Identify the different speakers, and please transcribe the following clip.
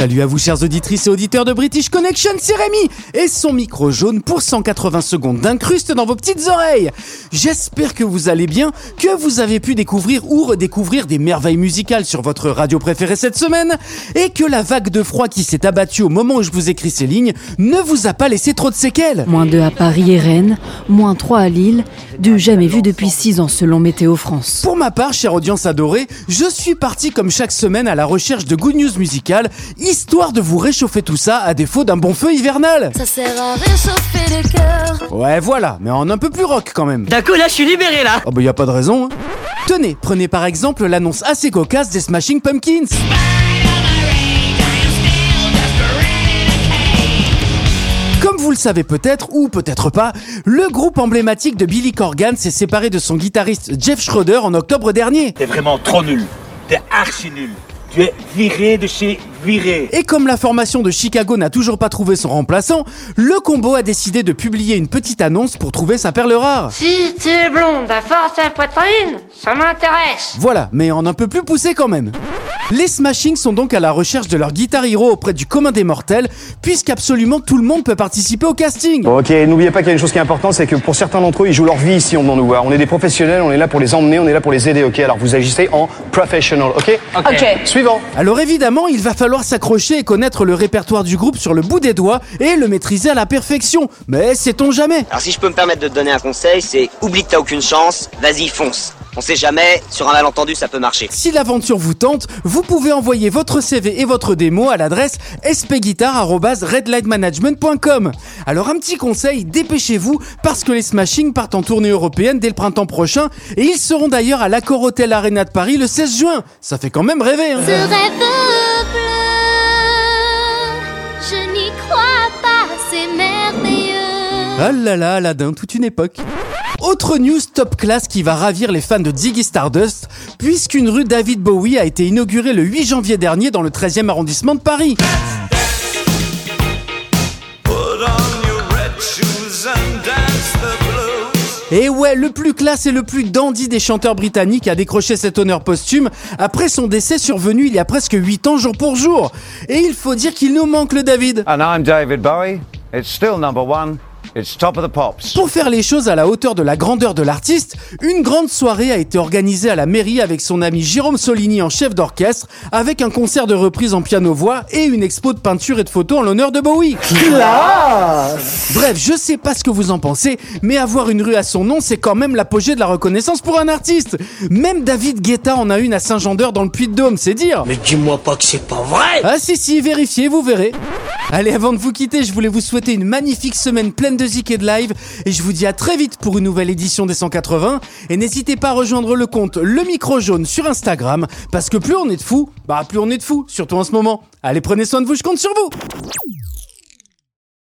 Speaker 1: Salut à vous chers auditrices et auditeurs de British Connection, c'est Rémi et son micro jaune pour 180 secondes d'incruste dans vos petites oreilles. J'espère que vous allez bien, que vous avez pu découvrir ou redécouvrir des merveilles musicales sur votre radio préférée cette semaine et que la vague de froid qui s'est abattue au moment où je vous écris ces lignes ne vous a pas laissé trop de séquelles.
Speaker 2: Moins 2 à Paris et Rennes, moins 3 à Lille, du jamais vu depuis 6 ans selon Météo France.
Speaker 1: Pour ma part, chère audience adorée, je suis parti comme chaque semaine à la recherche de good news musicales, histoire de vous réchauffer tout ça à défaut d'un bon feu hivernal.
Speaker 3: Ça sert à réchauffer le cœur.
Speaker 1: Ouais, voilà, mais en un peu plus rock quand même.
Speaker 4: D'un coup, là, je suis libéré, là
Speaker 1: Oh bah y a pas de raison. hein. Tenez, prenez par exemple l'annonce assez cocasse des Smashing Pumpkins. Comme vous le savez peut-être, ou peut-être pas, le groupe emblématique de Billy Corgan s'est séparé de son guitariste Jeff Schroeder en octobre dernier.
Speaker 5: T'es vraiment trop nul. T'es archi nul. Tu es viré de chez viré.
Speaker 1: Et comme la formation de Chicago n'a toujours pas trouvé son remplaçant, le combo a décidé de publier une petite annonce pour trouver sa perle rare.
Speaker 6: Si tu es blonde à force à poitrine, ça m'intéresse.
Speaker 1: Voilà, mais en un peu plus poussé quand même. Les Smashing sont donc à la recherche de leur guitar hero auprès du commun des mortels, puisqu'absolument tout le monde peut participer au casting.
Speaker 7: Bon, ok, n'oubliez pas qu'il y a une chose qui est importante, c'est que pour certains d'entre eux, ils jouent leur vie ici en venant nous voir. On est des professionnels, on est là pour les emmener, on est là pour les aider, ok? Alors vous agissez en professional, ok
Speaker 6: Ok.
Speaker 7: Suivant.
Speaker 1: Alors évidemment, il va falloir s'accrocher et connaître le répertoire du groupe sur le bout des doigts et le maîtriser à la perfection. Mais sait-on jamais?
Speaker 8: Alors si je peux me permettre de te donner un conseil, c'est oublie que t'as aucune chance, vas-y fonce. On sait jamais, sur un malentendu ça peut marcher.
Speaker 1: Si l'aventure vous tente, vous pouvez envoyer votre CV et votre démo à l'adresse spguitar@redlightmanagement.com. Alors un petit conseil, dépêchez-vous parce que les Smashing partent en tournée européenne dès le printemps prochain et ils seront d'ailleurs à l'Accor Hotel Arena de Paris le 16 juin. Ça fait quand même rêver. hein.
Speaker 3: Ce rêve bleu, je n'y crois pas, c'est merveilleux.
Speaker 1: Ah là là, Aladdin, toute une époque. Autre news top class qui va ravir les fans de Ziggy Stardust, puisqu'une rue David Bowie a été inaugurée le 8 janvier dernier dans le 13e arrondissement de Paris. Et ouais, le plus classe et le plus dandy des chanteurs britanniques a décroché cet honneur posthume après son décès survenu il y a presque 8 ans jour pour jour. Et il faut dire qu'il nous manque le David.
Speaker 9: And I'm David Bowie. It's still number one. It's top of the pops.
Speaker 1: Pour faire les choses à la hauteur de la grandeur de l'artiste, une grande soirée a été organisée à la mairie avec son ami Jérôme Solini en chef d'orchestre, avec un concert de reprise en piano-voix et une expo de peinture et de photos en l'honneur de Bowie. Bref, je sais pas ce que vous en pensez, mais avoir une rue à son nom, c'est quand même l'apogée de la reconnaissance pour un artiste. Même David Guetta en a une à Saint-Jean-d'Eur dans le Puy-de-Dôme, c'est dire.
Speaker 5: Mais dis-moi pas que c'est pas vrai.
Speaker 1: Ah si si, vérifiez, vous verrez. Allez, avant de vous quitter, je voulais vous souhaiter une magnifique semaine pleine de zik et de live, et je vous dis à très vite pour une nouvelle édition des 180, et n'hésitez pas à rejoindre le compte Le Micro Jaune sur Instagram, parce que plus on est de fous, bah plus on est de fous, surtout en ce moment. Allez, prenez soin de vous, je compte sur vous